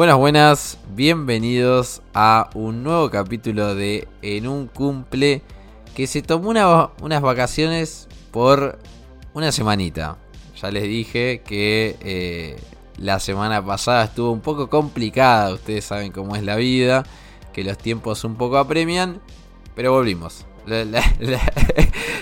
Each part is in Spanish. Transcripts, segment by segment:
Buenas, buenas, bienvenidos a un nuevo capítulo de En un cumple que se tomó unas vacaciones por una semanita. Ya les dije que eh, la semana pasada estuvo un poco complicada, ustedes saben cómo es la vida, que los tiempos un poco apremian, pero volvimos. La,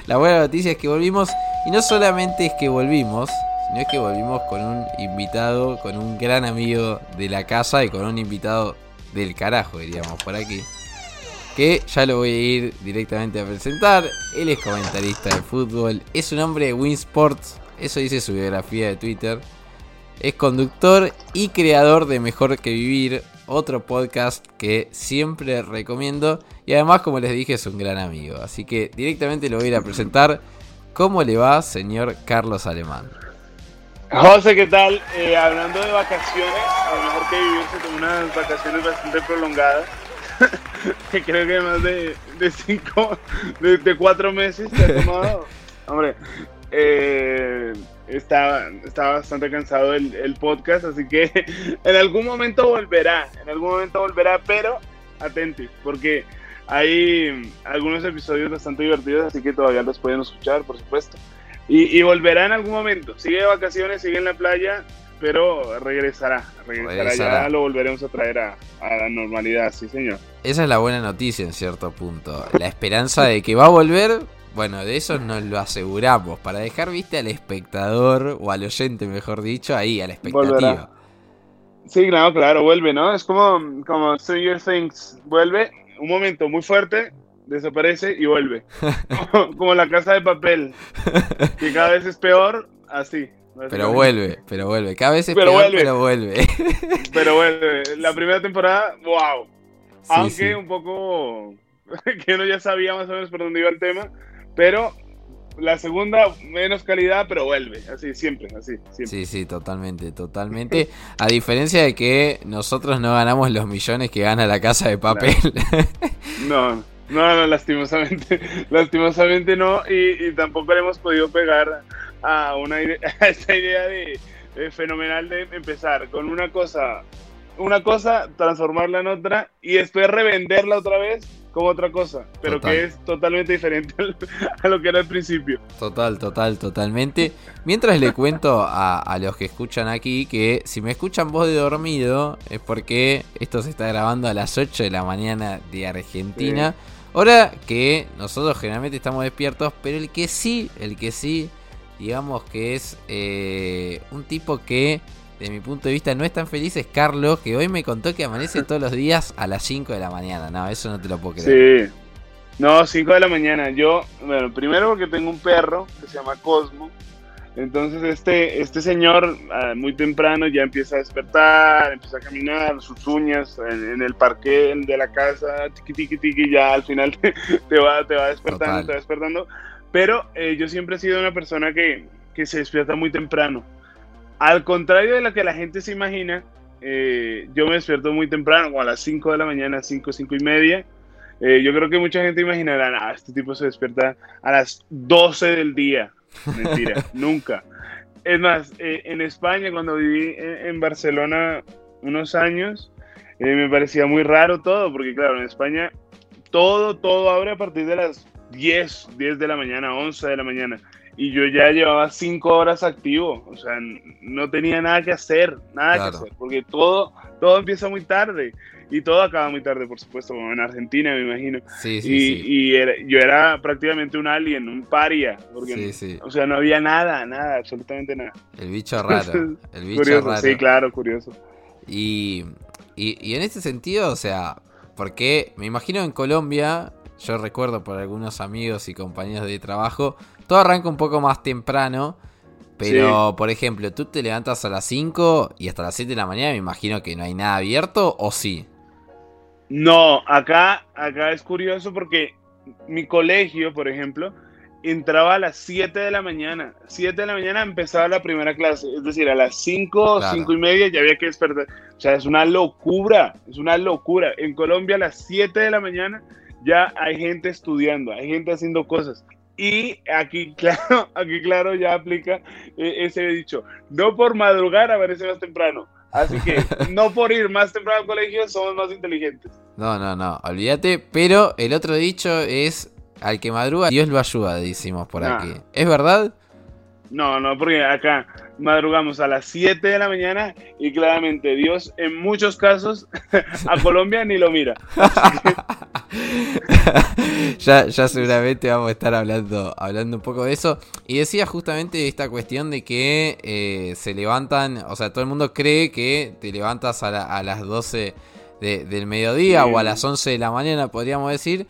buena noticia es que volvimos y no solamente es que volvimos, sino es que volvimos con un invitado, con un gran amigo de la casa y con un invitado del carajo, diríamos por aquí. Que ya lo voy a ir directamente a presentar. Él es comentarista de fútbol, es un hombre de Winsports, eso dice su biografía de Twitter. Es conductor y creador de Mejor que Vivir, otro podcast que siempre recomiendo. Y además, como les dije, es un gran amigo. Así que directamente lo voy a ir a presentar. ¿Cómo le va, señor Carlos Alemán? José, ¿qué tal? Eh, hablando de vacaciones, a lo mejor que vivirse con unas vacaciones bastante prolongadas. que creo que más de, de cinco, de, cuatro meses te ha tomado. Hombre, eh, estaba, bastante cansado el, el, podcast, así que en algún momento volverá, en algún momento volverá, pero atenti, porque hay algunos episodios bastante divertidos, así que todavía los pueden escuchar, por supuesto. Y, volverá en algún momento, sigue de vacaciones, sigue en la playa, pero regresará, regresará, ya lo volveremos a traer a, a, la normalidad, sí señor. Esa es la buena noticia en cierto punto, la esperanza de que va a volver, bueno, de eso nos lo aseguramos, para dejar viste al espectador, o al oyente mejor dicho, ahí, a la expectativa. Sí, claro, claro, vuelve, ¿no? Es como, como Stranger Things, vuelve un momento muy fuerte, desaparece y vuelve. como, la casa de papel, que cada vez es peor, así. Pero vuelve, pero vuelve. Cada vez es peor, pero vuelve. pero vuelve. La primera temporada, wow. Aunque un poco que uno ya sabía más o menos por dónde iba el tema, pero la segunda menos calidad, pero vuelve, así siempre, así. Siempre. Sí, sí, totalmente, totalmente. A diferencia de que nosotros no ganamos los millones que gana la casa de papel. No, no, no, lastimosamente, lastimosamente no, y, tampoco le hemos podido pegar a una a esta idea de, de fenomenal de empezar con una cosa, una cosa, transformarla en otra y después revenderla otra vez como otra cosa, pero que es totalmente diferente a lo que era al principio. Total, total, totalmente. Mientras le cuento a, los que escuchan aquí que si me escuchan voz de dormido es porque esto se está grabando a las 8 de la mañana de Argentina. Hora que nosotros generalmente estamos despiertos, pero el que sí, el que sí, digamos que es eh, un tipo que de mi punto de vista, no es tan feliz es Carlos, que hoy me contó que amanece todos los días a las 5 de la mañana. No, eso no te lo puedo creer. Sí. No, 5 de la mañana. Yo, bueno, primero porque tengo un perro que se llama Cosmo. Entonces este, este señor ah, muy temprano ya empieza a despertar, empieza a caminar, sus uñas en, el parque de la casa, tiqui tiqui tiqui, ya al final te, va, te va despertando, te va despertando. Pero eh, yo siempre he sido una persona que, que se despierta muy temprano. Al contrario de lo que la gente se imagina, eh, yo me despierto muy temprano, como a las 5 de la mañana, 5, 5 y media. Eh, yo creo que mucha gente imaginará, ah, este tipo se despierta a las 12 del día. Mentira, nunca. Es más, eh, en España, cuando viví en, Barcelona unos años, me parecía muy raro todo, porque claro, en España todo, todo abre a partir de las 10, 10 de la mañana, 11 de la mañana. Y yo ya llevaba cinco horas activo, o sea, no tenía nada que hacer, nada que hacer, porque todo, todo empieza muy tarde y todo acaba muy tarde, por supuesto, como en Argentina, me imagino. Sí, sí, y, y yo era prácticamente un alien, un paria, porque, o sea, no había nada, nada, absolutamente nada. El bicho raro, el bicho raro. Sí, claro, curioso. Y, y, y en este sentido, o sea, porque me imagino en Colombia, yo recuerdo por algunos amigos y compañeros de trabajo, todo arranca un poco más temprano. Pero, por ejemplo, tú te levantas a las 5 y hasta las 7 de la mañana me imagino que no hay nada abierto, ¿o sí? No, acá, acá es curioso porque mi colegio, por ejemplo, entraba a las 7 de la mañana. 7 de la mañana empezaba la primera clase. Es decir, a las 5, 5 y media ya había que despertar. O sea, es una locura, es una locura. En Colombia a las 7 de la mañana ya hay gente estudiando, hay gente haciendo cosas. Y aquí, claro, aquí, claro, ya aplica eh, ese dicho. No por madrugar aparece más temprano, Así que no por ir más temprano al colegio somos más inteligentes. No, no, no, olvídate. Pero el otro dicho es, al que madruga, Dios lo ayuda, decimos por aquí. ¿Es verdad? No, no, porque acá madrugamos a las 7 de la mañana y claramente Dios en muchos casos a Colombia ni lo mira. ya, ya seguramente vamos a estar hablando, hablando un poco de eso. Y decía justamente esta cuestión de que eh, se levantan, o sea, todo el mundo cree que te levantas a, la- a las 12 de- del mediodía Sí. o a las 11 de la mañana, podríamos decir.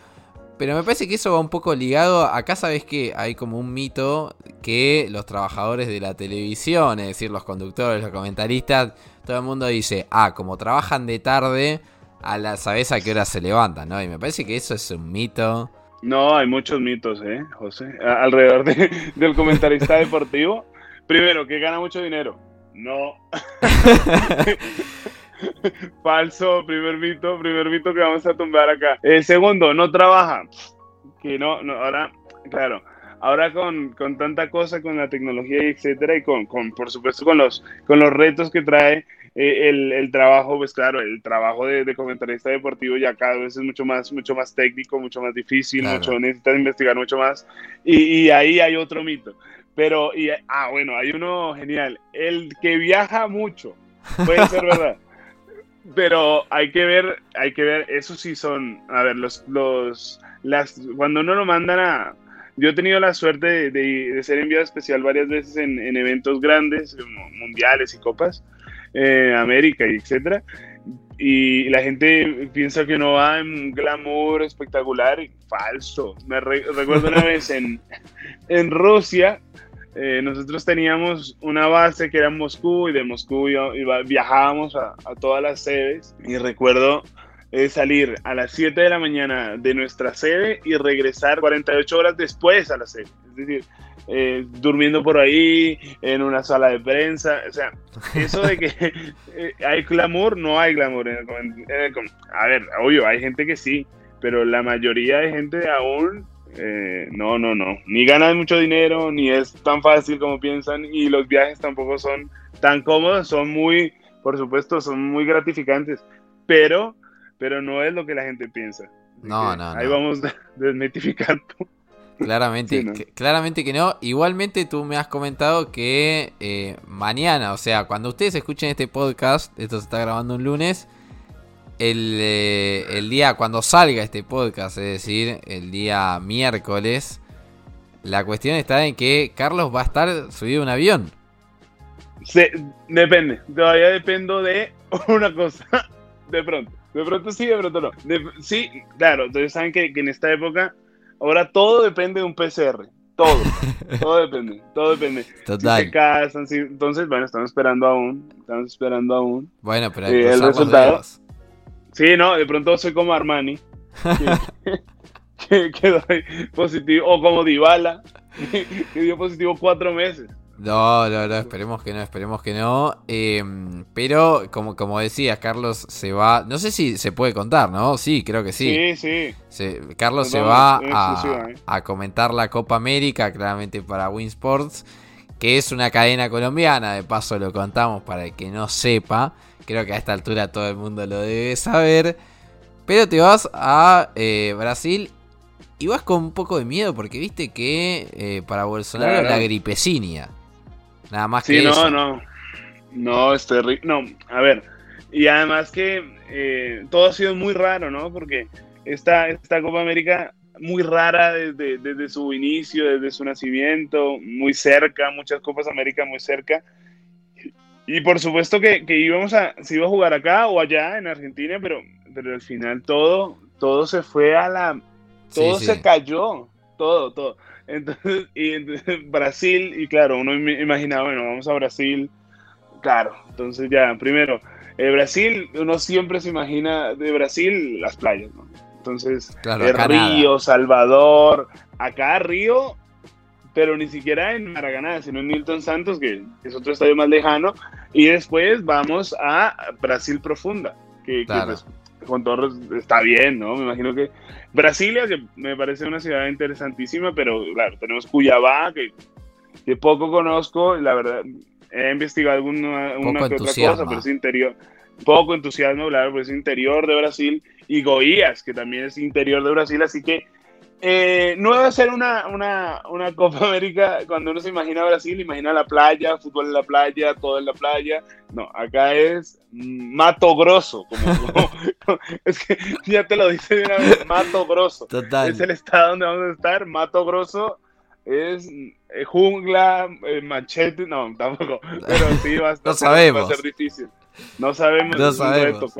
Pero me parece que eso va un poco ligado. Acá sabes que hay como un mito que los trabajadores de la televisión, es decir, los conductores, los comentaristas, todo el mundo dice, ah, como trabajan de tarde, a la, sabes a qué hora se levantan, ¿no? Y me parece que eso es un mito. No, hay muchos mitos, ¿eh, José? A- alrededor de- del comentarista deportivo. Primero, que gana mucho dinero. No. Falso, primer mito, primer mito que vamos a tumbar acá. Eh, segundo, no trabaja. Que no, no, ahora, claro, ahora con, con tanta cosa, con la tecnología y etcétera, y con, con, por supuesto, con los, con los retos que trae eh, el, el trabajo, pues claro, el trabajo de, de comentarista deportivo ya cada vez es mucho más, mucho más técnico, mucho más difícil, Claro. mucho, necesitas investigar mucho más. Y, y ahí hay otro mito. Pero, y, ah, bueno, hay uno genial. El que viaja mucho, puede ser verdad. Pero hay que ver, hay que ver, eso sí son, a ver, los, los, las, cuando uno lo mandan a, yo he tenido la suerte de, de- de ser enviado especial varias veces en, en eventos grandes, mundiales y copas, eh, América y etcétera, y la gente piensa que uno va en glamour espectacular y falso. Me re- recuerdo una vez en, en Rusia, eh, nosotros teníamos una base que era en Moscú y de Moscú iba- iba- viajábamos a, a todas las sedes y recuerdo eh, salir a las 7 de la mañana de nuestra sede y regresar 48 horas después a la sede. Es decir, eh, durmiendo por ahí, en una sala de prensa. O sea, eso de que eh, hay glamour, no hay glamour. En el, en el a ver, obvio, hay gente que sí, pero la mayoría de gente aún, eh, no, no, no. Ni ganan mucho dinero, ni es tan fácil como piensan, y los viajes tampoco son tan cómodos, son muy, por supuesto, son muy gratificantes, pero, pero no es lo que la gente piensa. No, que no, Ahí no. vamos desmitificando. Claramente, Sí, ¿no? claramente que no. Igualmente tú me has comentado que eh, mañana, o sea, cuando ustedes escuchen este podcast, esto se está grabando un lunes, el, eh, el día cuando salga este podcast, es decir, el día miércoles, la cuestión está en que Carlos va a estar subido a un avión. Se- depende, todavía dependo de una cosa. De pronto, de pronto sí, de pronto no. De- sí, claro, ustedes saben que, que en esta época ahora todo depende de un PCR. Todo, todo depende, todo depende. Si se Total. casan, si- entonces, bueno, estamos esperando aún, estamos esperando aún. Bueno, pero Eh, el resultado. Sí, no, de pronto soy como Armani, que, que, que doy positivo, o como Dybala, que dio positivo cuatro meses. No, no, no, esperemos que no, esperemos que no. Eh, pero, como, como decías, Carlos se va. No sé si se puede contar, ¿no? Sí, creo que sí. Sí, sí. Se- Carlos se va a, ¿eh? a comentar la Copa América, claramente para Winsports, que es una cadena colombiana. De paso lo contamos para el que no sepa. Creo que a esta altura todo el mundo lo debe saber. Pero te vas a eh, Brasil y vas con un poco de miedo porque viste que eh, para Bolsonaro Claro. la gripecinia. Nada más Sí, que no, eso. no. No, es terrible. No, a ver. Y además que eh, todo ha sido muy raro, ¿no? Porque esta, esta Copa América muy rara desde, desde su inicio, desde su nacimiento, muy cerca, muchas Copas América muy cerca. Y por supuesto que, que íbamos a, se iba a jugar acá o allá en Argentina, pero, pero al final todo, todo se fue a la, todo sí. se cayó, todo, todo. Entonces, y entonces, Brasil, y claro, uno im- imaginaba, bueno, vamos a Brasil, claro, entonces ya, primero, eh, Brasil, uno siempre se imagina de Brasil las playas, ¿no? Entonces, Claro, eh, Río, Salvador, acá Río, pero ni siquiera en Maracaná, sino en Milton Santos, que es otro estadio más lejano, y después vamos a Brasil Profunda, que, que, Claro. pues, con todo está bien, ¿no? Me imagino que Brasilia, que me parece una ciudad interesantísima, pero claro, tenemos Cuyabá, que, que poco conozco, la verdad, he investigado alguna una que otra cosa, pero es interior. Poco entusiasmo, claro, pues es interior de Brasil. Y Goiás, que también es interior de Brasil, así que eh, no debe ser una, una, una, Copa América cuando uno se imagina Brasil, imagina la playa, fútbol en la playa, todo en la playa. No, acá es Mato Grosso. Como, es que ya te lo dice de una vez, Mato Grosso. Total. Es el estado donde vamos a estar. Mato Grosso es eh, jungla, eh, machete. No, tampoco. Pero sí va a, estar, sabemos. va a ser difícil. No sabemos. No sabemos.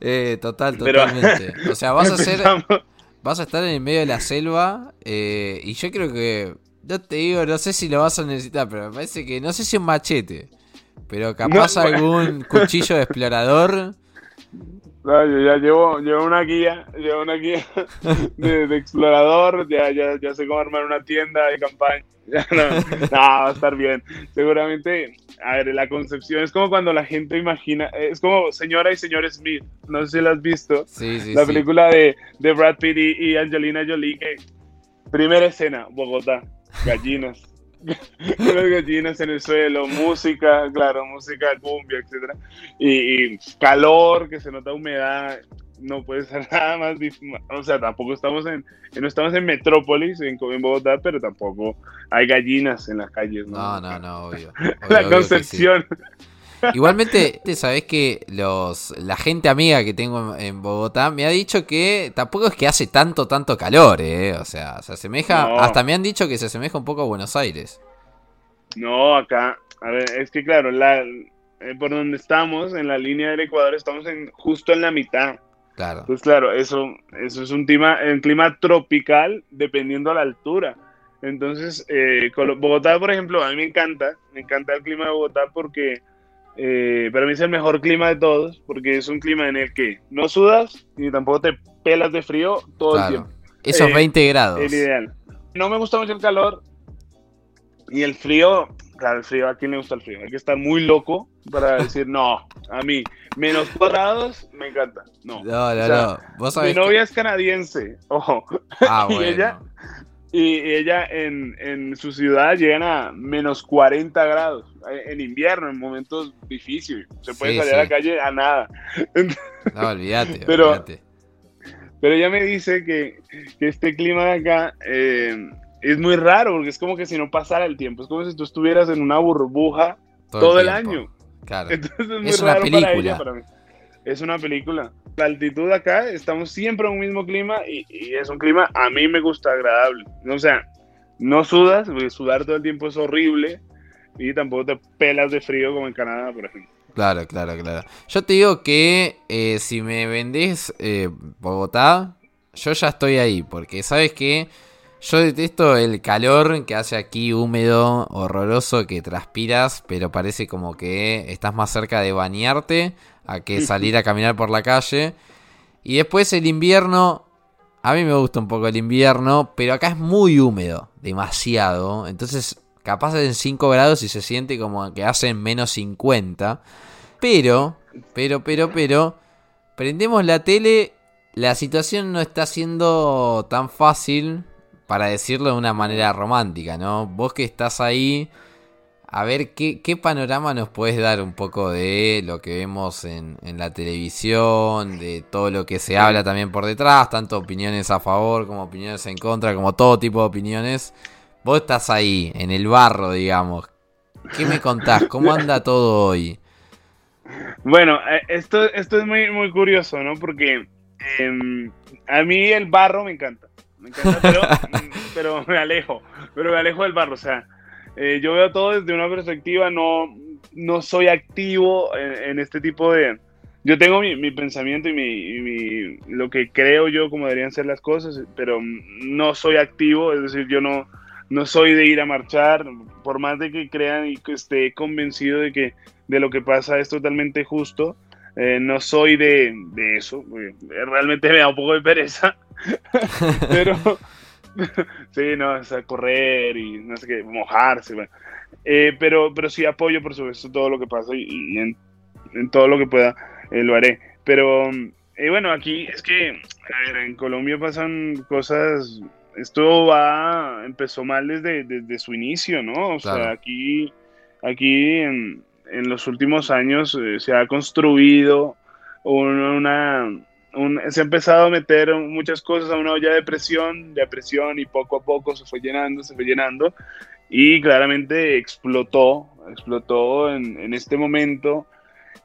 eh, total, totalmente. o sea, vas a ser vas a estar en el medio de la selva eh, y yo creo que, no te digo, no sé si lo vas a necesitar, pero me parece que, no sé si un machete, pero capaz algún cuchillo de explorador. No, yo ya llevo, llevo una guía, llevo una guía de, explorador, ya, ya, ya sé cómo armar una tienda de campaña. no, no, va a estar bien. Seguramente, a ver, la concepción es como cuando la gente imagina, es como Señora y Señor Smith, no sé si la has visto, sí, sí, la película de, de, Brad Pitt y, Angelina Jolie, que primera escena, Bogotá, gallinas. Unas gallinas en el suelo, música, claro, música cumbia, etcétera, y, y calor, que se nota humedad, no puede ser nada más o sea tampoco estamos en no estamos en Metrópolis en, Bogotá pero tampoco hay gallinas en las calles no no no, obvio, la concepción Igualmente, sabes que los la gente amiga que tengo en Bogotá me ha dicho que tampoco es que hace tanto, tanto calor, ¿eh? O sea, se asemeja, hasta me han dicho que se asemeja un poco a Buenos Aires. No, acá, a ver, es que claro, la, eh, por donde estamos, en la línea del Ecuador, estamos en, justo en la mitad. Claro. Pues claro, eso, eso es un clima, un clima tropical dependiendo a la altura. Entonces, eh, Bogotá, por ejemplo, a mí me encanta, me encanta el clima de Bogotá porque eh, para mí es el mejor clima de todos, porque es un clima en el que no sudas ni tampoco te pelas de frío todo el tiempo. Esos 20 grados. El ideal. No me gusta mucho el calor y el frío, claro, el frío, ¿a quién le gusta el frío? Hay que estar muy loco para decir, no, a mí, menos grados, me encanta. No, no, no. ¿Vos mi novia es canadiense, ojo. Ah, y ella, y ella en, en, su ciudad llegan a menos 40 grados en invierno, en momentos difíciles. Se puede salir a la calle a nada. No, olvídate, pero, olvídate. Pero ella me dice que, que este clima de acá eh, es muy raro, porque es como que si no pasara el tiempo, es como si tú estuvieras en una burbuja todo, el, año. Claro. Entonces es muy raro para ella, para mí. Es una película. La altitud acá, estamos siempre en un mismo clima y, es un clima, a mí me gusta agradable. O sea, no sudas, sudar todo el tiempo es horrible y tampoco te pelas de frío como en Canadá, por ejemplo. Claro, claro, claro. Yo te digo que eh, si me vendés eh, Bogotá, yo ya estoy ahí, porque sabes que yo detesto el calor que hace aquí húmedo, horroroso, que transpiras, pero parece como que estás más cerca de bañarte a que salir a caminar por la calle. Y después el invierno, a mí me gusta un poco el invierno, pero acá es muy húmedo, demasiado. Entonces, capaz en 5 grados y se siente como que hacen menos 50. Pero, pero, pero, pero, prendemos la tele, la situación no está siendo tan fácil para decirlo de una manera romántica, ¿no? Vos que estás ahí, a ver qué, panorama nos puedes dar un poco de lo que vemos en, la televisión, de todo lo que se habla también por detrás, tanto opiniones a favor como opiniones en contra, como todo tipo de opiniones. Vos estás ahí, en el barro, digamos. ¿Qué me contás? ¿Cómo anda todo hoy? Bueno, eh, esto, esto es muy, muy curioso, ¿no? Porque em, a mí el barro me encanta me encanta, pero, me alejo, pero me alejo del barro, o sea, eh, yo veo todo desde una perspectiva, no, no soy activo en, este tipo de... Yo tengo mi, pensamiento y, mi, lo que creo yo como deberían ser las cosas, pero no soy activo, es decir, yo no, no soy de ir a marchar, por más de que crean y que esté convencido de que de lo que pasa es totalmente justo, eh, no soy de, de, eso, realmente me da un poco de pereza, pero sí, no, o sea, correr y no sé qué, mojarse, eh, pero, pero sí apoyo, por supuesto, todo lo que pasa y, en, en, todo lo que pueda eh, lo haré. Pero eh, bueno, aquí es que, a ver, en Colombia pasan cosas, esto va, empezó mal desde, desde su inicio, ¿no? O sea, aquí aquí en, en los últimos años se ha construido una, se ha empezado a meter muchas cosas a una olla de presión, de presión y poco a poco se fue llenando, se fue llenando y claramente explotó, explotó en, en este momento.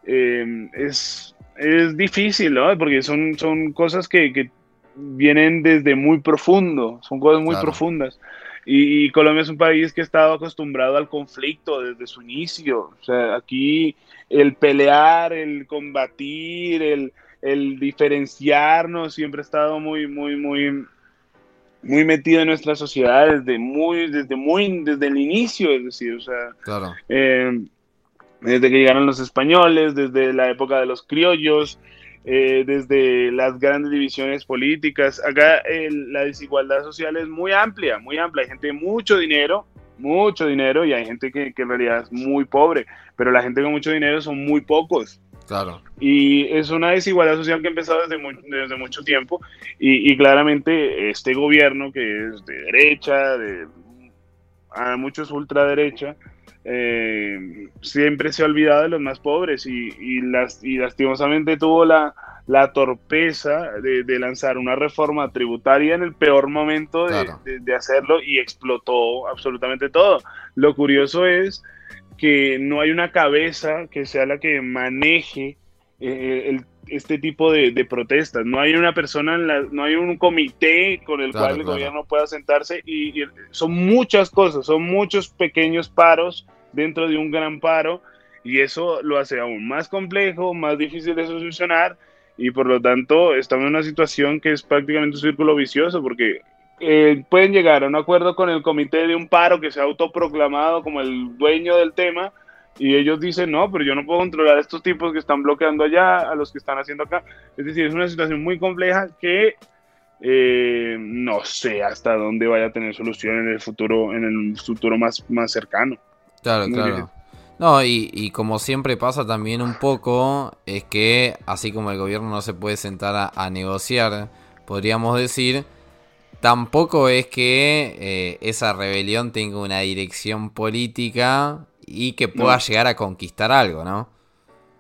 Eh, es, es difícil, ¿no? Porque son, son cosas que, que vienen desde muy profundo, son cosas muy profundas. Y, Colombia es un país que ha estado acostumbrado al conflicto desde su inicio. O sea, aquí el pelear, el combatir, el, el diferenciarnos siempre ha estado muy, muy, muy, muy metido en nuestra sociedad desde muy, desde muy, desde el inicio, es decir, o sea, claro. Eh, desde que llegaron los españoles, desde la época de los criollos, eh, desde las grandes divisiones políticas. Acá la desigualdad social es muy amplia, muy amplia. Hay gente de mucho dinero, mucho dinero, y hay gente que, en realidad es muy pobre, pero la gente con mucho dinero son muy pocos. Claro. Y es una desigualdad social que ha empezado desde, desde mucho tiempo y, claramente este gobierno que es de derecha, de a muchos ultraderecha, eh, siempre se ha olvidado de los más pobres y, las, y lastimosamente tuvo la, la torpeza de, lanzar una reforma tributaria en el peor momento de, hacerlo y explotó absolutamente todo. Lo curioso es que no hay una cabeza que sea la que maneje eh, este tipo de, protestas. No hay una persona, no hay un comité con el cual el gobierno pueda sentarse y, son muchas cosas, son muchos pequeños paros dentro de un gran paro y eso lo hace aún más complejo, más difícil de solucionar y por lo tanto estamos en una situación que es prácticamente un círculo vicioso porque eh, pueden llegar a un acuerdo con el comité de un paro que se ha autoproclamado como el dueño del tema y ellos dicen, no, pero yo no puedo controlar a estos tipos que están bloqueando allá, a los que están haciendo acá. Es decir, es una situación muy compleja que eh, no sé hasta dónde vaya a tener solución en el futuro, en el futuro más, más cercano. Claro, claro. No, y, y, como siempre pasa también un poco, es que así como el gobierno no se puede sentar a, negociar, podríamos decir, tampoco es que eh, esa rebelión tenga una dirección política y que pueda llegar a conquistar algo, ¿no?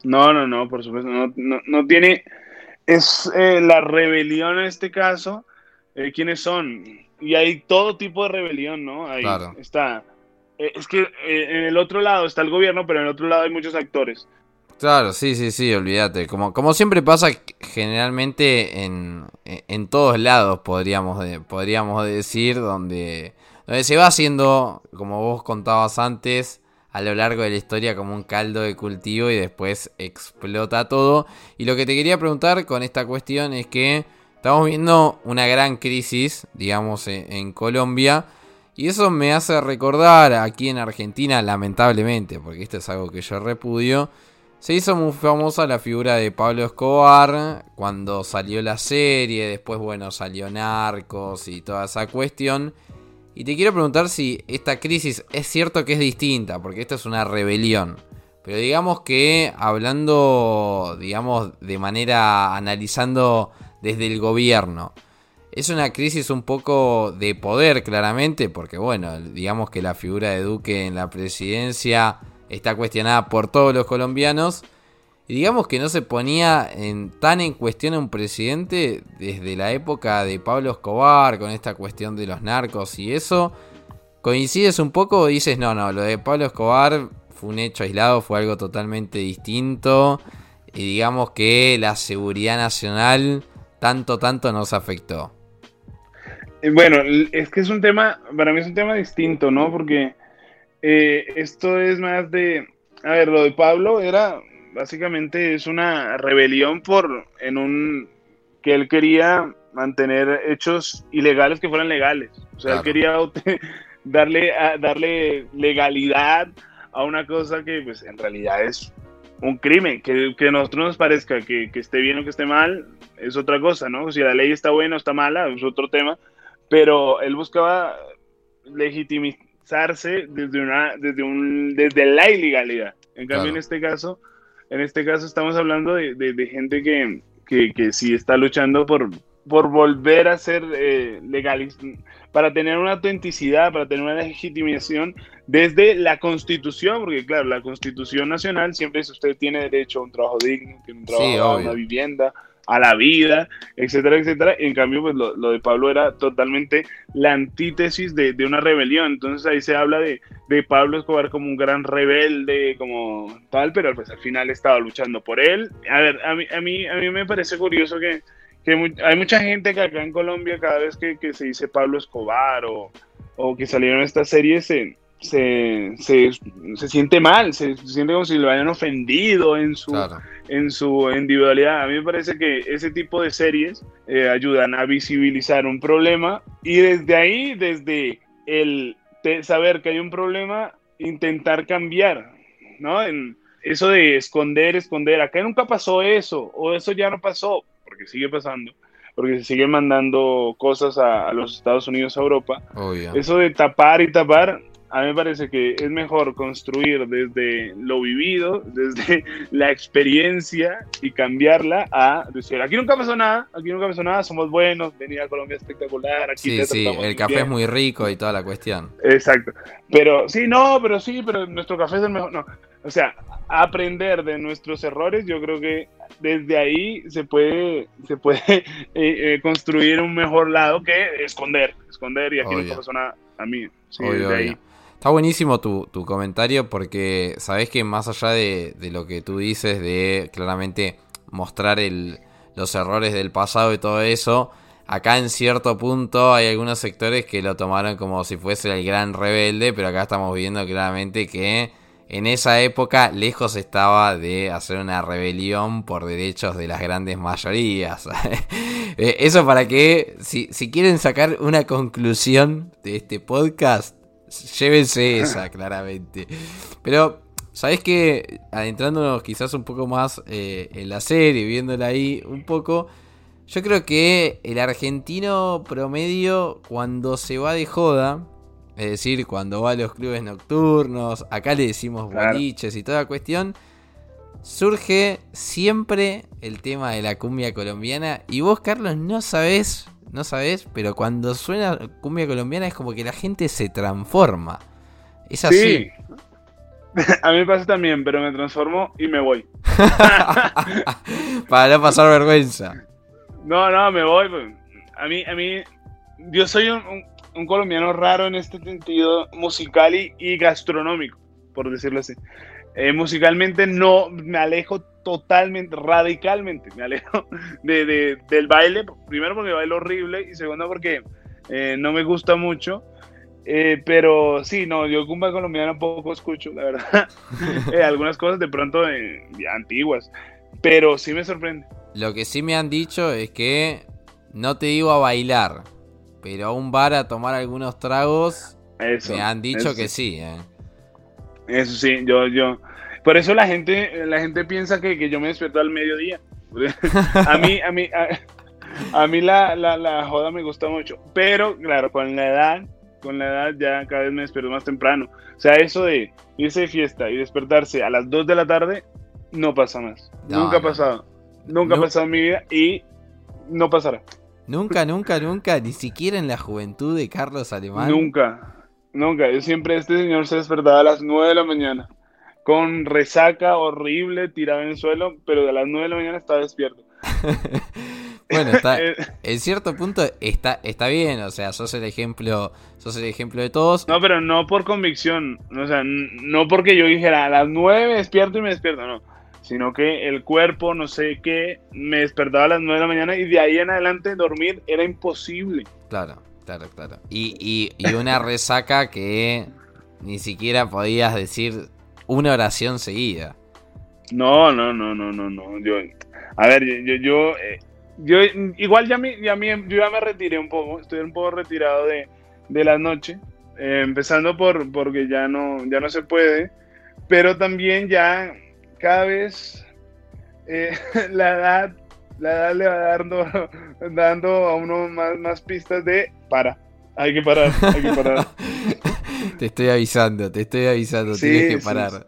No, no, no, por supuesto, no, no, tiene, es eh, la rebelión en este caso, eh, ¿quiénes son? Y hay todo tipo de rebelión, ¿no? Ahí claro. está eh, es que en el otro lado está el gobierno, pero en el otro lado hay muchos actores. Claro, sí, sí, sí, olvídate. Como, como siempre pasa generalmente en, en todos lados, podríamos, podríamos decir, donde, donde se va haciendo, como vos contabas antes, a lo largo de la historia como un caldo de cultivo y después explota todo. Y lo que te quería preguntar con esta cuestión es que estamos viendo una gran crisis, digamos, en Colombia y eso me hace recordar aquí en Argentina, lamentablemente, porque esto es algo que yo repudio. Se hizo muy famosa la figura de Pablo Escobar cuando salió la serie, después bueno salió Narcos y toda esa cuestión. Y te quiero preguntar si esta crisis es cierto que es distinta, porque esto es una rebelión. Pero digamos que hablando, digamos, de manera analizando desde el gobierno. Es una crisis un poco de poder, claramente, porque bueno, digamos que la figura de Duque en la presidencia está cuestionada por todos los colombianos. Y digamos que no se ponía tan en cuestión a un presidente desde la época de Pablo Escobar, con esta cuestión de los narcos y eso. ¿Coincides un poco o dices, no, no, lo de Pablo Escobar fue un hecho aislado, fue algo totalmente distinto? Y digamos que la seguridad nacional tanto, tanto nos afectó. Eh, bueno, es que es un tema, para mí es un tema distinto, ¿no? Porque eh, esto es más de, a ver, lo de Pablo era, básicamente es una rebelión por, en un, que él quería mantener hechos ilegales que fueran legales. O sea, él quería darle, darle legalidad a una cosa que pues en realidad es un crimen, que, que a nosotros nos parezca que, que esté bien o que esté mal, es otra cosa, ¿no? Si la ley está buena o está mala, es otro tema pero él buscaba desde una desde un desde la ilegalidad. En cambio en este caso en este caso estamos hablando de, gente que, que, sí está luchando por por volver a ser eh, para tener una autenticidad, para tener una legitimación desde la Constitución, porque claro, la Constitución Nacional siempre dice usted tiene derecho a un trabajo digno, tiene un trabajo, a una vivienda, a la vida, etcétera, etcétera. En cambio, pues lo, de Pablo era totalmente la antítesis de, una rebelión. Entonces ahí se habla de, Pablo Escobar como un gran rebelde, como tal, pero pues al final estaba luchando por él. A ver, a mí, a mí, a mí me parece curioso que, hay mucha gente que acá en Colombia cada vez que, se dice Pablo Escobar o, o que salieron estas series se se, se, se, siente mal, se, siente como si lo hayan ofendido en su, en su individualidad. A mí me parece que ese tipo de series eh, ayudan a visibilizar un problema y desde ahí, desde el saber que hay un problema, intentar cambiar, ¿no? En eso de esconder, esconder, acá nunca pasó eso, o eso ya no pasó, porque sigue pasando porque se sigue mandando cosas a, los Estados Unidos, a Europa. Eso de tapar y tapar, a mí me parece que es mejor construir desde lo vivido, desde la experiencia y cambiarla a decir, aquí nunca pasó nada, aquí nunca pasó nada, somos buenos, venir a Colombia espectacular, aquí Sí, sí, el café es muy rico y toda la cuestión. Exacto. Pero sí, no, pero sí, pero nuestro café es el mejor, no. O sea, aprender de nuestros errores, yo creo que desde ahí se puede, se puede eh, eh, construir un mejor lado que esconder, esconder y aquí nunca pasó nada a mí. Sí, desde ahí. Está buenísimo tu, comentario porque sabes que más allá de, lo que tú dices, de claramente mostrar el, los errores del pasado y todo eso, acá en cierto punto hay algunos sectores que lo tomaron como si fuese el gran rebelde, pero acá estamos viendo claramente que en esa época lejos estaba de hacer una rebelión por derechos de las grandes mayorías. Eh, eso para que, si, si quieren sacar una conclusión de este podcast, Llévense esa, claramente. Pero, ¿sabes qué? Adentrándonos quizás un poco más eh, en la serie, viéndola ahí un poco. Yo creo que el argentino promedio, cuando se va de joda, es decir, cuando va a los clubes nocturnos, acá le decimos boliches y toda cuestión, surge siempre el tema de la cumbia colombiana. Y vos, Carlos, no sabés no sabes, pero cuando suena cumbia colombiana es como que la gente se transforma. Es así. Sí. A mí me pasa también, pero me transformo y me voy. Para no pasar vergüenza. No, no, me voy. Pues. A mí, a mí, yo soy un, colombiano raro en este sentido musical y, gastronómico, por decirlo así. Eh, musicalmente no me alejo totalmente, radicalmente, me alejo de, del baile, primero porque bailo horrible y segundo porque eh, no me gusta mucho. Eh, pero sí, no, yo cumba colombiana poco escucho, la verdad. Eh, algunas cosas de pronto antiguas, pero sí me sorprende. Lo que sí me han dicho es que no te digo a bailar, pero a un bar a tomar algunos tragos. me han dicho que sí. Eso sí, yo, yo, por eso la gente, la gente piensa que, yo me despierto al mediodía. a mí, a mí, a, mí la, la, joda me gusta mucho. Pero, claro, con la edad, con la edad ya cada vez me despierto más temprano. O sea, eso de irse de fiesta y despertarse a las 2 de la tarde, no pasa más. nunca ha pasado. Nunca ha pasado en mi vida y no pasará. Nunca, nunca, nunca, ni siquiera en la juventud de Carlos Alemán. Nunca, nunca. Yo siempre, este señor se despertaba a las 9 de la mañana con resaca horrible, tirado en el suelo, pero de las 9 de la mañana estaba despierto. bueno, está, eh, en cierto punto está, está bien, o sea, sos el ejemplo, sos el ejemplo de todos. No, pero no por convicción, o sea, no porque yo dijera a las 9 despierto y me despierto, no, sino que el cuerpo, no sé qué, me despertaba a las 9 de la mañana y de ahí en adelante dormir era imposible. Claro, claro, claro. Y, y, y una resaca que ni siquiera podías decir una oración seguida. No, no, no, no, no, no. Yo, a ver, yo, yo, eh, yo igual ya, me, ya me, yo ya me retiré un poco, estoy un poco retirado de, de la noche, eh, empezando por porque ya no, ya no se puede, pero también ya cada vez eh, la edad, la edad le va dando, dando a uno más, más pistas de para, hay que parar, hay que parar. te estoy avisando, te estoy avisando, tienes que parar.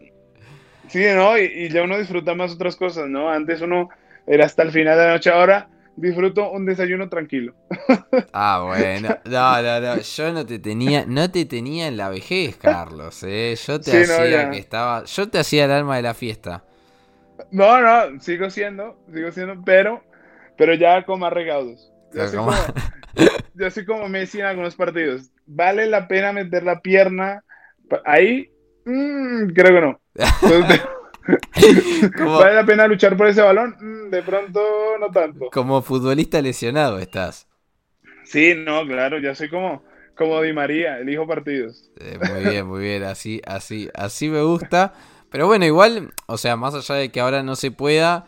Sí, ¿no? Y, ya uno disfruta más otras cosas, ¿no? Antes uno era hasta el final de la noche, ahora disfruto un desayuno tranquilo. Ah, bueno. No, no, no. Yo no te tenía, no te tenía en la vejez, Carlos. ¿eh? Yo te Sí, hacía que estaba. Yo te hacía el alma de la fiesta. No, no, sigo siendo, sigo siendo, pero, pero ya con más recaudos. Pero soy como- yo soy como Messi en algunos partidos. ¿Vale la pena meter la pierna ahí? Mm, creo que no. Entonces, Como, ¿Vale la pena luchar por ese balón? Mm, de pronto no tanto. como futbolista lesionado estás. Sí, no, claro, ya soy como, como Di María, elijo partidos. Eh, muy bien, muy bien. Así, así, así me gusta. Pero bueno, igual, o sea, más allá de que ahora no se pueda,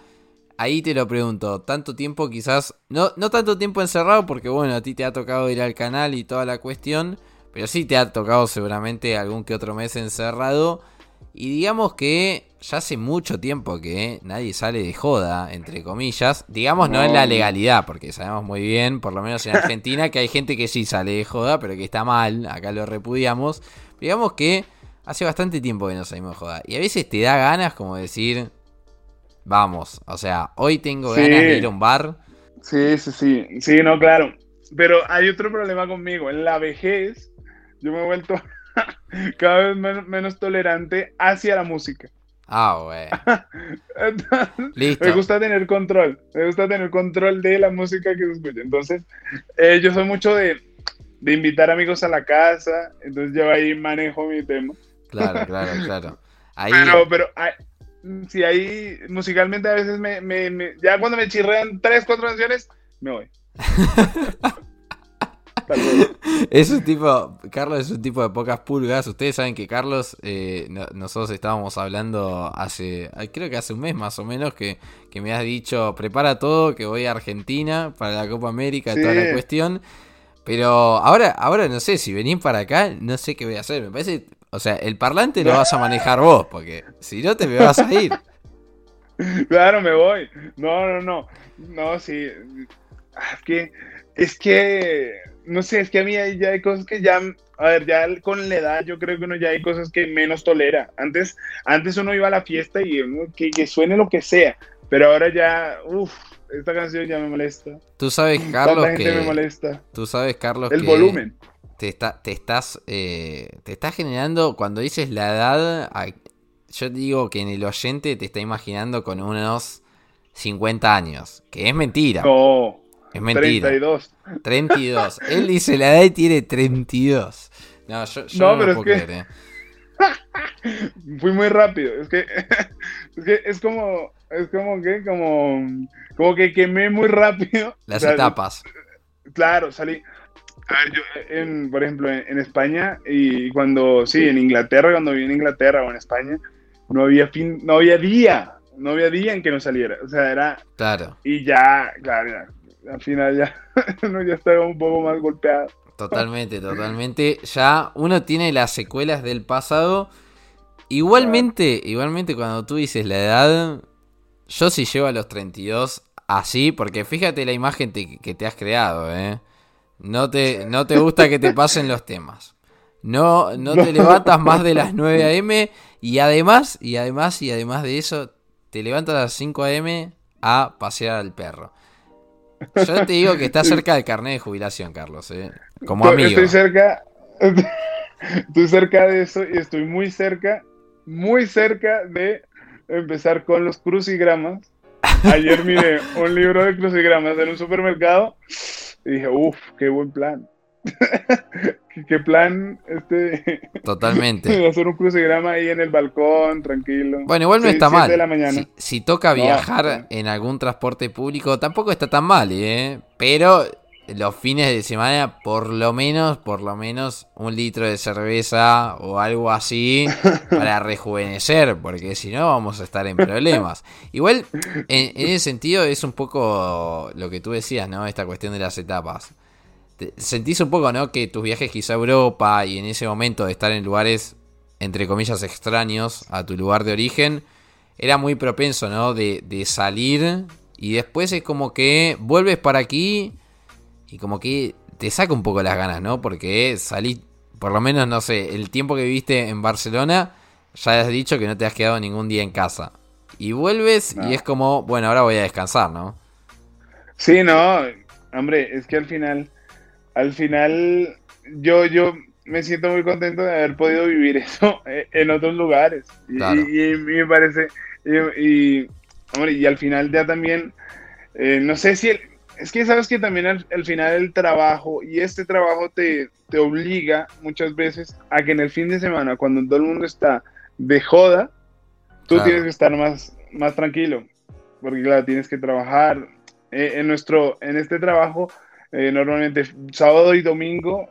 ahí te lo pregunto. Tanto tiempo quizás, no, no tanto tiempo encerrado, porque bueno, a ti te ha tocado ir al canal y toda la cuestión. Pero sí te ha tocado seguramente algún que otro mes encerrado. Y digamos que ya hace mucho tiempo que nadie sale de joda, entre comillas. Digamos no, en la legalidad, porque sabemos muy bien, por lo menos en Argentina, que hay gente que sí sale de joda, pero que está mal, acá lo repudiamos. Digamos que hace bastante tiempo que no salimos de joda. Y a veces te da ganas como decir, vamos, o sea, hoy tengo Sí. ganas de ir a un bar. Sí, sí, sí, sí, no, claro. Pero hay otro problema conmigo. En la vejez, yo me he vuelto cada vez men- menos tolerante hacia la música. Ah, güey. Listo. me gusta tener control, me gusta tener control de la música que se escucha. Entonces, eh, yo soy mucho de, de invitar amigos a la casa, entonces yo ahí manejo mi tema. Claro, claro, claro. Ahí, Pero, pero hay- si ahí musicalmente a veces me, me- me- ya cuando me chirrean tres, cuatro canciones, me voy. Es un tipo, Carlos es un tipo de pocas pulgas. Ustedes saben que Carlos, eh, no- nosotros estábamos hablando hace, creo que hace un mes más o menos, que, que me has dicho, prepara todo, que voy a Argentina para la Copa América, Sí. toda la cuestión. Pero ahora, ahora no sé, si venís para acá, no sé qué voy a hacer. Me parece, o sea, el parlante lo vas a manejar vos, porque si no te me vas a ir. Claro, me voy. No, no, no. No, sí. Ah, Es que, es que, no sé, es que a mí ya hay cosas que ya, a ver, ya con la edad yo creo que uno ya hay cosas que menos tolera. Antes, antes uno iba a la fiesta y uno, que, que suene lo que sea, pero ahora ya, uff, esta canción ya me molesta. Tú sabes, Carlos, Tanta gente me molesta. tú sabes, Carlos, El que volumen. Te está, te estás, eh, te estás generando, cuando dices la edad, yo digo que en el oyente te está imaginando con unos 50 años, que es mentira, No, es mentira. 32. 32. Él dice la edad y tiene 32. No, yo, yo No, no, lo pero es puedo que- eh. Fui muy rápido. Es que, es que es como, es como que, como, como que quemé muy rápido. Las O sea, etapas. Claro, salí. A ver, yo, en, por ejemplo, en, en España y cuando, sí, en Inglaterra, cuando viví en Inglaterra o en España, no había fin, no había día, no había día en que no saliera. O sea, era, Claro, y ya, claro, ya, al final ya, ya estaba un poco más golpeado. totalmente, totalmente. Ya uno tiene las secuelas del pasado. Igualmente, igualmente cuando tú dices la edad, yo sí llego a los 32 así, porque fíjate la imagen te- que te has creado, ¿eh? No te, no te gusta que te pasen los temas. No, no te levantas más de las 9 a.m. y además, y además, y además de eso, te levantas a las 5 a.m. a pasear al perro. Yo te digo que estás cerca del carnet de jubilación, Carlos, ¿eh? Como amigo. Estoy cerca, estoy cerca de eso y estoy muy cerca, muy cerca de empezar con los crucigramas. Ayer miré un libro de crucigramas en un supermercado y dije, uff, qué buen plan. ¿Qué, plan este Totalmente. hacer un crucigrama ahí en el balcón, tranquilo. Bueno, igual no Sí, está mal. de la mañana. Si, si toca viajar no. en algún transporte público, tampoco está tan mal, ¿eh? Pero los fines de semana, por lo menos, por lo menos, un litro de cerveza o algo así para rejuvenecer, porque si no vamos a estar en problemas. Igual, en, en ese sentido, es un poco lo que tú decías, ¿no? Esta cuestión de las etapas. Te- Sentís un poco, ¿no? Que tus viajes quizá a Europa y en ese momento de estar en lugares, entre comillas, extraños a tu lugar de origen, era muy propenso, ¿no? De, de salir y después es como que vuelves para aquí y como que te saca un poco las ganas, ¿no? Porque salís, por lo menos, no sé, el tiempo que viviste en Barcelona, ya has dicho que no te has quedado ningún día en casa. Y vuelves No. y es como, bueno, ahora voy a descansar, ¿no? Sí, no, hombre, es que al final, al final, yo, yo me siento muy contento de haber podido vivir eso en otros lugares. Y, me parece, y, hombre, y al final ya también, eh, no sé si, es que sabes que también al, final el trabajo, y este trabajo te, te obliga muchas veces a que en el fin de semana, cuando todo el mundo está de joda, tú tienes que estar más, más tranquilo, porque claro, tienes que trabajar. Eh, en, nuestro, en este trabajo, eh, normalmente sábado y domingo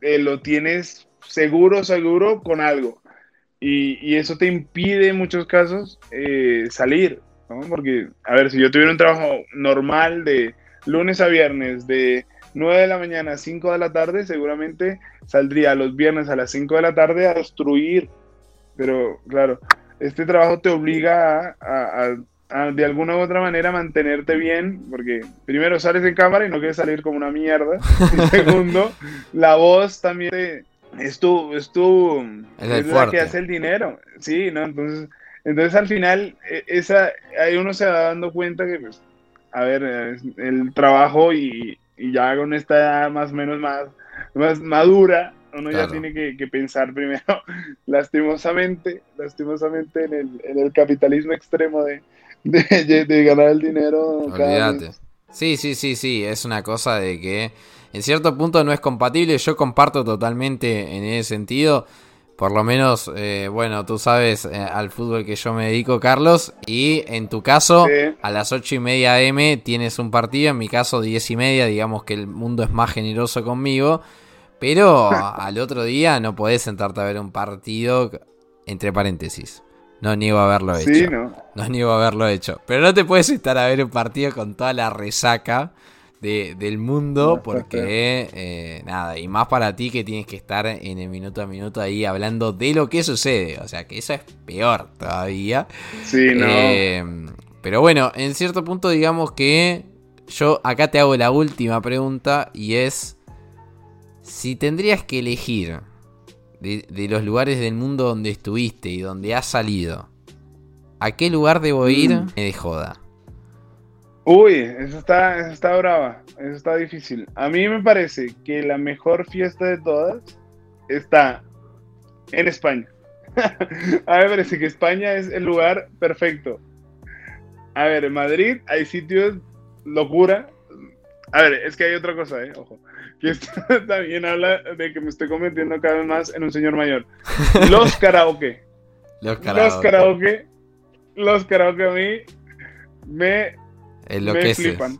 eh, lo tienes seguro, seguro con algo. Y, y eso te impide en muchos casos salir, ¿no? Porque, a ver, si yo tuviera un trabajo normal de lunes a viernes, de 9 de la mañana a 5 de la tarde, seguramente saldría los viernes a las 5 de la tarde a destruir. Pero, claro, este trabajo te obliga a, de alguna u otra manera mantenerte bien, porque primero sales en cámara y no quieres salir como una mierda. Y segundo, la voz también es tu, es tu, es, la que hace el dinero. Sí, ¿no? Entonces, entonces al final, e, esa, ahí uno se va dando cuenta que, pues, a ver, el trabajo y, y ya con esta edad más o menos más, más madura, uno ya tiene que, pensar primero, lastimosamente, lastimosamente en el, en el capitalismo extremo de, de, ganar el dinero. Olvídate. Sí, sí, sí, sí, es una cosa de que en cierto punto no es compatible, yo comparto totalmente en ese sentido. Por lo menos, eh, bueno, tú sabes eh, al fútbol que yo me dedico, Carlos. Y en tu caso, a las 8 y media M tienes un partido. En mi caso, 10 y media. Digamos que el mundo es más generoso conmigo. Pero al otro día no podés sentarte a ver un partido, entre paréntesis. No niego haberlo hecho. ¿no? no niego haberlo hecho. Pero no te puedes estar a ver un partido con toda la resaca del mundo porque, eh, nada, y más para ti que tienes que estar en el minuto a minuto ahí hablando de lo que sucede. O sea, que eso es peor todavía. Sí, no. Eh, pero bueno, en cierto punto digamos que yo acá te hago la última pregunta y es si tendrías que elegir de, los lugares del mundo donde estuviste y donde has salido, ¿a qué lugar debo ir? Mm. Me de joda. Uy, eso está, eso está brava, eso está difícil. A mí me parece que la mejor fiesta de todas está en España. a mí me parece que España es el lugar perfecto. A ver, en Madrid hay sitios locura. A ver, es que hay otra cosa, eh, ojo que también habla de que me estoy convirtiendo cada vez más en un señor mayor. Los karaoke. Los karaoke. Los karaoke. Los karaoke a mí me, me flipan.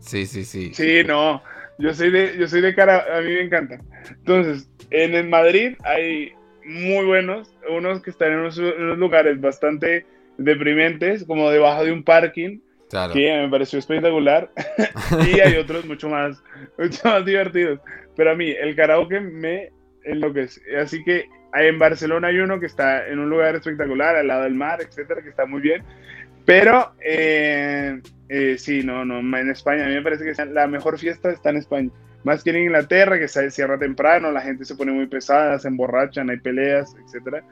Sí, sí, sí. Sí, no. Yo soy de, yo soy de cara, a mí me encanta. Entonces, en el Madrid hay muy buenos, unos que están en unos lugares bastante deprimentes, como debajo de un parking, Sí, me pareció espectacular. y hay otros mucho más, mucho más divertidos. Pero a mí, el karaoke me enloquece. Así que en Barcelona hay uno que está en un lugar espectacular, al lado del mar, etcétera, que está muy bien. Pero eh, eh, sí, no, no, en España, a mí me parece que la mejor fiesta está en España. Más que en Inglaterra, que se cierra temprano, la gente se pone muy pesada, se emborrachan, hay peleas, etcétera.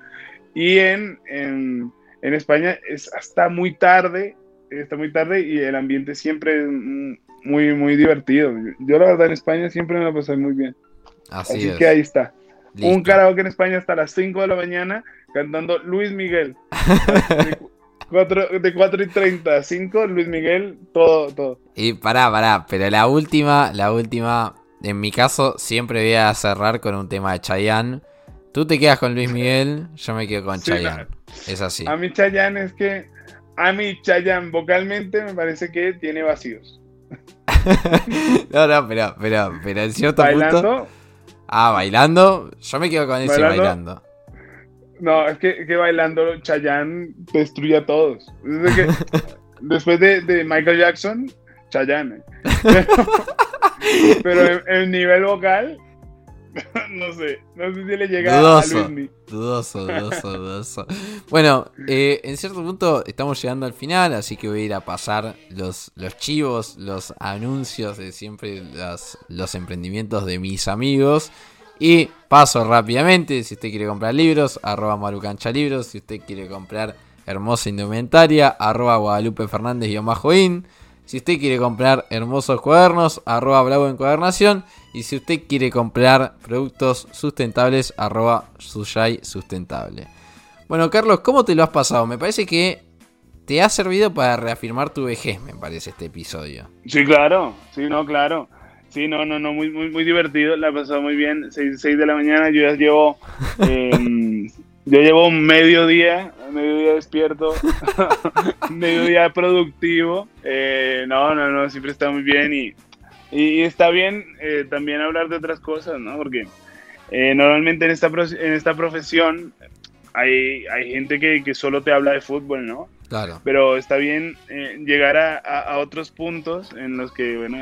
Y en, en, en España es hasta muy tarde está muy tarde y el ambiente siempre es muy, muy divertido. Yo la verdad en España siempre me la pasé muy bien. Así, que ahí está. Un karaoke en España hasta las 5 de la mañana cantando Luis Miguel. de 4 y 30, 5, Luis Miguel, todo, todo. Y pará, pará, pero la última, la última, en mi caso, siempre voy a cerrar con un tema de Chayanne. Tú te quedas con Luis Miguel, yo me quedo con Chayanne. Es así. A mí Chayanne es que a mí Chayanne vocalmente me parece que tiene vacíos. no, no, pero, pero, pero en cierto ¿Bailando? Ah, bailando. Yo me quedo con ese bailando. No, es que, que bailando Chayanne destruye a todos. después de, de, Michael Jackson, Chayanne. Pero, en, nivel vocal, no sé, no sé si le llega dudoso, a Luismi. Dudoso, dudoso, dudoso. Bueno, eh, en cierto punto estamos llegando al final, así que voy a ir a pasar los, los chivos, los anuncios de siempre los, los emprendimientos de mis amigos. Y paso rápidamente, si usted quiere comprar libros, arroba marucancha libros, si usted quiere comprar hermosa indumentaria, arroba guadalupe fernández-in. Si usted quiere comprar hermosos cuadernos, arroba Bravo Encuadernación. Y si usted quiere comprar productos sustentables, arroba Suyai Sustentable. Bueno, Carlos, ¿cómo te lo has pasado? Me parece que te ha servido para reafirmar tu vejez, me parece, este episodio. Sí, claro, sí, no, claro. Sí, no, no, no, muy, muy, muy divertido, la pasado muy bien. 6, de la mañana, yo ya llevo, eh, yo llevo medio día, medio día despierto, medio día productivo. Eh, no, no, no, siempre está muy bien y, y, está bien eh, también hablar de otras cosas, ¿no? Porque eh, normalmente en esta, en esta profesión hay, hay gente que, que, solo te habla de fútbol, ¿no? Claro. Pero está bien llegar a, a, otros puntos en los que, bueno,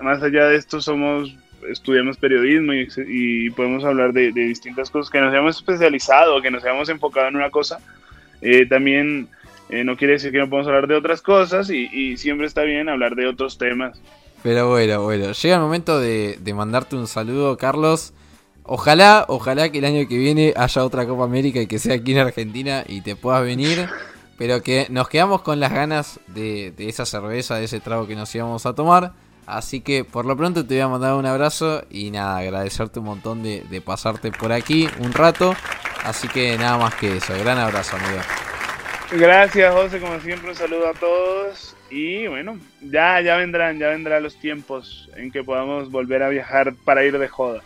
más allá de esto somos estudiamos periodismo y, podemos hablar de, distintas cosas, que nos hayamos especializado, que nos hayamos enfocado en una cosa, eh, también eh, no quiere decir que no podemos hablar de otras cosas y, siempre está bien hablar de otros temas. Pero bueno, bueno, llega el momento de, de, mandarte un saludo, Carlos. Ojalá, ojalá que el año que viene haya otra Copa América y que sea aquí en Argentina y te puedas venir. pero que nos quedamos con las ganas de, de esa cerveza, de ese trago que nos íbamos a tomar. Así que por lo pronto te voy a mandar un abrazo y nada, agradecerte un montón de, pasarte por aquí un rato. Así que nada más que eso, gran abrazo amigo. Gracias José, como siempre un saludo a todos y bueno, ya, ya vendrán, ya vendrán los tiempos en que podamos volver a viajar para ir de joda.